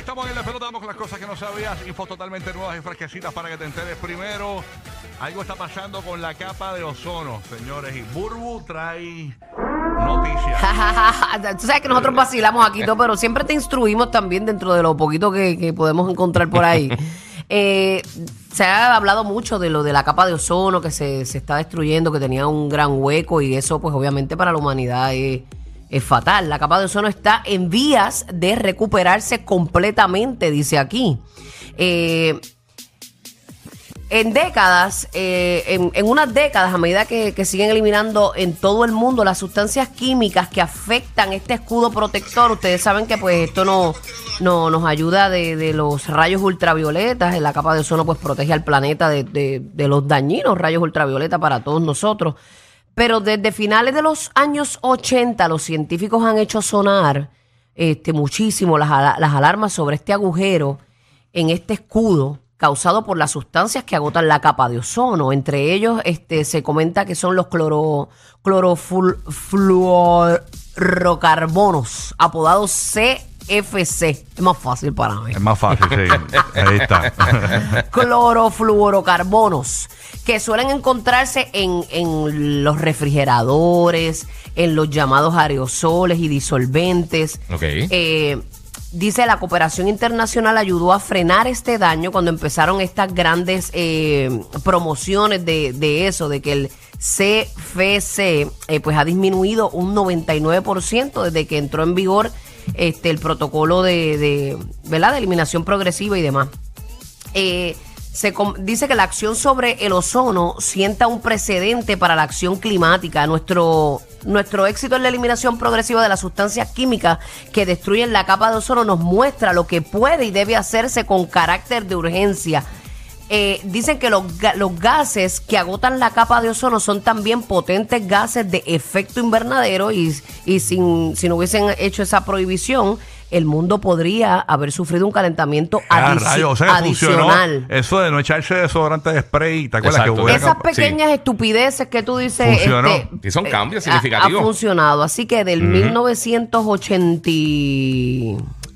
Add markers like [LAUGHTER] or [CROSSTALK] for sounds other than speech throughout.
Estamos en la pelota, vamos con las cosas que no sabías, infos totalmente nuevas y fresquecitas para que te enteres primero. Algo está pasando con la capa de ozono, señores, y Burbu trae noticias. [LAUGHS] Tú sabes que nosotros vacilamos aquí todo, pero siempre te instruimos también dentro de lo poquito que, que podemos encontrar por ahí. [LAUGHS] Eh, se ha hablado mucho de lo de la capa de ozono que se, se está destruyendo, que tenía un gran hueco y eso pues obviamente para la humanidad es, es fatal. La capa de ozono está en vías de recuperarse completamente, dice aquí. Eh, en décadas, eh, en, en unas décadas, a medida que, siguen eliminando en todo el mundo las sustancias químicas que afectan este escudo protector, ustedes saben que pues esto no, no nos ayuda de, los rayos ultravioletas, la capa de ozono pues protege al planeta de, de- de los dañinos rayos ultravioletas para todos nosotros. Pero desde finales de los años 80 los científicos han hecho sonar este, muchísimo las, las alarmas sobre este agujero en este escudo causado por las sustancias que agotan la capa de ozono. Entre ellos este, se comenta que son los cloro, clorofluorocarbonos, apodados CFC. Es más fácil para mí Es más fácil, sí. [LAUGHS] Ahí está. clorofluorocarbonos que suelen encontrarse en, en los refrigeradores, en los llamados aerosoles y disolventes. Ok. Eh, dice la cooperación internacional ayudó a frenar este daño cuando empezaron estas grandes eh, promociones de, de eso, de que el CFC eh, pues ha disminuido un 99% desde que entró en vigor este el protocolo de, de, ¿verdad? de eliminación progresiva y demás eh, se dice que la acción sobre el ozono sienta un precedente para la acción climática. Nuestro, nuestro éxito en la eliminación progresiva de las sustancias químicas que destruyen la capa de ozono nos muestra lo que puede y debe hacerse con carácter de urgencia. Eh, dicen que los, ga- los gases que agotan la capa de ozono son también potentes gases de efecto invernadero y, y sin, si no hubiesen hecho esa prohibición, el mundo podría haber sufrido un calentamiento Ah, rayos, o sea, adicional. eso de no echarse desodorante de spray. ¿Te acuerdas Exacto. que Esas pequeñas estupideces que tú dices. Funcionó. este, Y son cambios ha- Ha, significativos. funcionado. Así que del 1980.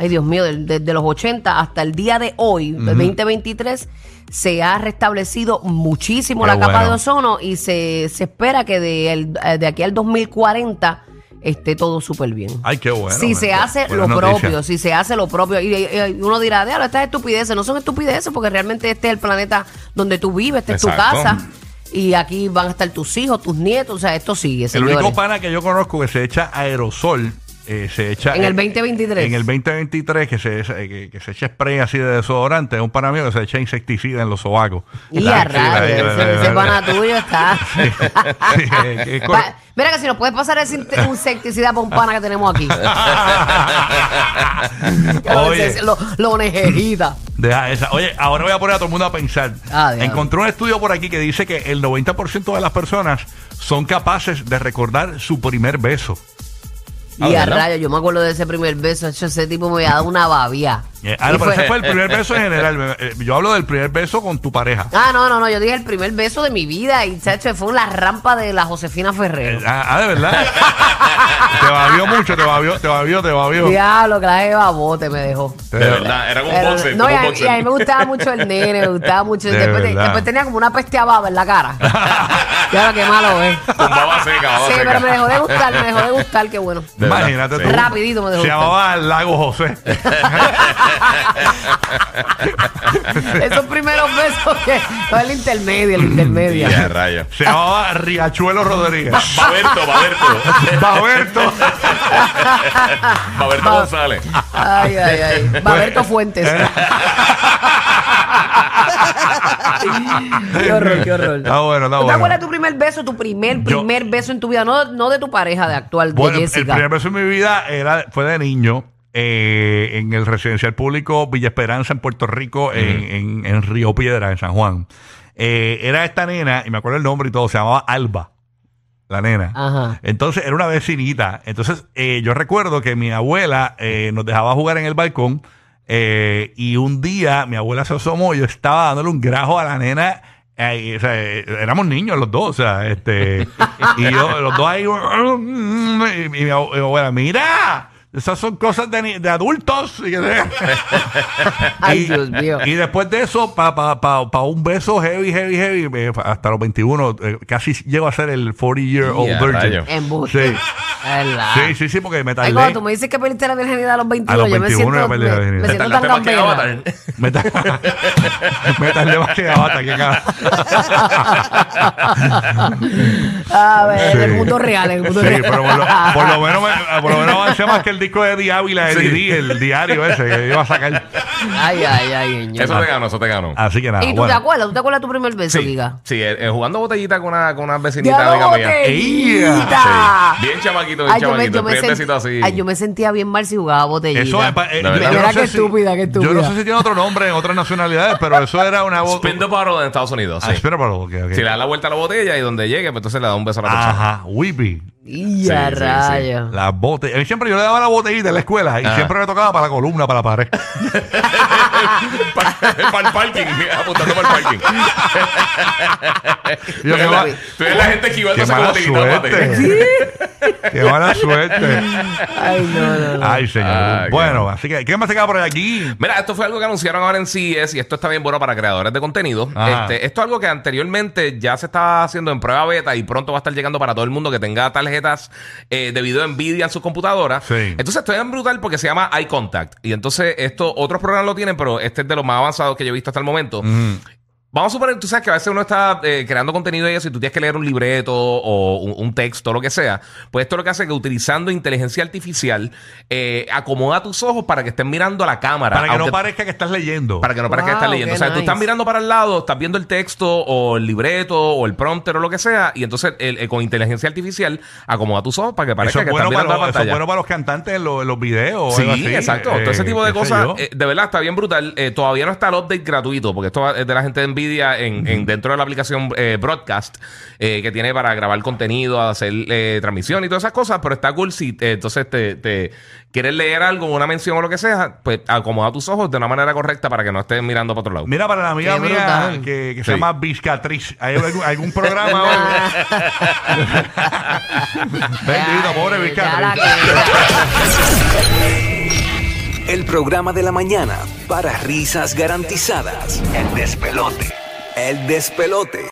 Y- Ay, Dios mío, del- desde los 80 hasta el día de hoy, el 2023, se ha restablecido muchísimo Qué la capa bueno. de ozono y se, se espera que de, el- de aquí al 2040 esté todo súper bien. Ay, qué bueno. si se hace lo propio, si se hace lo propio. Y, y uno dirá, diablo, estas estupideces. No son estupideces porque realmente este es el planeta donde tú vives, este es tu Exacto. casa. Y aquí van a estar tus hijos, tus nietos. O sea, esto sigue, El señores. único pana que yo conozco que se echa aerosol, eh, se echa... En el eh, 2023. En el 2023 que se, eh, que, que se echa spray así de desodorante, es un pana mío que se echa insecticida en los sobacos. Y a rayos, ese, pana tuyo está. [LAUGHS] sí, eh, Mira que si nos puedes pasar ese insecticida para un pana que tenemos aquí. [LAUGHS] Oye. Lo, lo necesita. Deja esa. Oye, ahora voy a poner a todo el mundo a pensar. Ah. Encontré un estudio por aquí que dice que el 90% de las personas son capaces de recordar su primer beso. Ah, Y a ¿verdad? rayos, yo me acuerdo de ese primer beso. hecho, Ese tipo me había dado una babia. Eh, ah, no, pero fue- ese fue el primer [LAUGHS] beso en general. Eh, Yo hablo del primer beso con tu pareja. Ah, no, no, no. Yo dije el primer beso de mi vida y chacho, fue en la rampa de la Josefina Eh, Ferrero. Ah, ah, de verdad. [LAUGHS] te babió mucho, te babió, te babió, te babió. Diablo, clase de babote me dejó. Te- De verdad, era como Pero- boxer, no, y como a, boxer. y a mí me gustaba mucho el nene, me gustaba mucho. De después, te- verdad. después tenía como una peste a baba en la cara. [LAUGHS] ya qué malo es. Baba seca, baba Sí, seca. pero me dejó de gustar, me dejó de gustar, qué bueno. De verdad, Imagínate sí. tú. Rapidito me dejó Se gustar. llamaba Lago José. [LAUGHS] Esos primeros besos que. No, el intermedio, el intermedio. Se llamaba Riachuelo Rodríguez. Baberto, Baberto. Baberto. [LAUGHS] Baberto Ba- González. Ay, ay, ay. Baberto Fuentes. Qué horror, qué horror. Está bueno, está ¿Tú ¿Te acuerdas de tu primer beso, tu primer, Yo- primer beso en tu vida? No, no de tu pareja de actual, de Bueno, el Jessica. primer beso en mi vida era, fue de niño. eh, en el residencial público Villa Esperanza en Puerto Rico, en, en- en Río Piedra, en San Juan. Eh, era esta nena, y me acuerdo el nombre y todo, se llamaba Alba, la nena. Ajá. Entonces era una vecinita. Entonces eh, yo recuerdo que mi abuela eh, nos dejaba jugar en el balcón eh, y un día mi abuela se asomó y yo estaba dándole un grajo a la nena. eh, o sea, eh, éramos niños los dos, o sea, este, y yo, los dos ahí, y mi, mi abuela, mira, esas son cosas de, ni- de adultos. Y, [LAUGHS] Ay, y- Dios mío. y después de eso, para pa, pa- pa un beso heavy, heavy, heavy, eh, hasta los 21, eh, casi llego a ser el 40 year old Ya, virgin. Sí. ¿Verdad? Sí, sí, sí, porque me Ay, tardé. cuando tú me dices que perdiste la virginidad a los 21, A los yo 21 me siento, yo me, virginidad. me Te siento tan gambera. Me, tar- me tardé más que Avatar, cada- [LAUGHS] A ver, Sí. en el mundo real, en el mundo Sí, real. pero por lo, por lo menos me- [LAUGHS] por lo menos avancé más que el disco de Di Ávila de Didi, el diario ese que iba a sacar. Ay, ay, ay, ño. Eso te ganó, eso te ganó. Así que nada. ¿Y tú bueno. te acuerdas? ¿Tú te acuerdas de tu primer beso, Sí, Giga? sí eh, eh, jugando botellita con una, con una vecinita ¡Diablo, amiga mía. botellita! Sí. Bien chamaquito, bien Ay, yo me, chamaquito. yo, me sent- besito así. ay, yo me sentía bien mal si jugaba botellita. Eso es pa- eh, De yo- yo no sé qué si- estúpida, qué Yo no sé si tiene otro nombre en otras nacionalidades, pero eso era una voz. Spin the bottle en Estados Unidos. Ah, Sí. espera, pero, ok, ok. Si le da la vuelta a la botella y donde llegue, pues entonces le da un beso a la persona. Ajá, Whippy. Y Sí, a sí, sí. rayos. La bote. A mí siempre yo le daba la botellita en la escuela y Ajá. siempre me tocaba para la columna, para la pared. [LAUGHS] para el parking, apuntando para el parking. [LAUGHS] Yo, qué, Tú eres la gente qué con mala botellita suerte. [LAUGHS] Qué mala suerte. Ay, no, no, no. Ay, señor. Ah, qué bueno, así que, ¿qué más se queda por aquí? Mira, esto fue algo que anunciaron ahora en CES y esto está bien bueno para creadores de contenido. Ajá. Este, esto es algo que anteriormente ya se estaba haciendo en prueba beta y pronto va a estar llegando para todo el mundo que tenga tarjetas eh, de video Nvidia en sus computadoras. Sí. Entonces esto es brutal porque se llama Eye Contact. Y entonces esto, otros programas lo tienen, pero este es de los más avanzados que yo he visto hasta el momento. Vamos a suponer, tú sabes que a veces uno está eh, creando contenido y eso, y tú tienes que leer un libreto o un, un texto, lo que sea. Pues esto lo que hace es que utilizando inteligencia artificial, eh, acomoda tus ojos para que estén mirando a la cámara. Para que no parezca que estás leyendo. para que no parezca que estás leyendo. O sea, tú estás mirando para el lado, estás viendo el texto o el libreto o el prompter o lo que sea, y entonces el- el- con inteligencia artificial acomoda tus ojos para que parezca es, que bueno estás para mirando los, la eso es bueno para los cantantes en, los- en los videos. Sí, así. exacto. Eh, Todo ese tipo de cosas, eh, de verdad, está bien brutal. Eh, todavía no está el update gratuito, porque esto es de la gente de Nvidia en, en- dentro de la aplicación eh, Broadcast, eh, que tiene para grabar contenido, hacer eh, transmisión y todas esas cosas, pero está cool si entonces te, te quieres leer algo, una mención o lo que sea, pues acomoda tus ojos de una manera correcta para que no estés mirando para otro lado. Mira, para la amiga Qué mía brutal. que, que Sí. se llama Vizcatriz, ¿hay algún, algún programa? hoy? [LAUGHS] Bendito, pobre Vizcatriz. El programa de la mañana para risas garantizadas. El despelote. El despelote.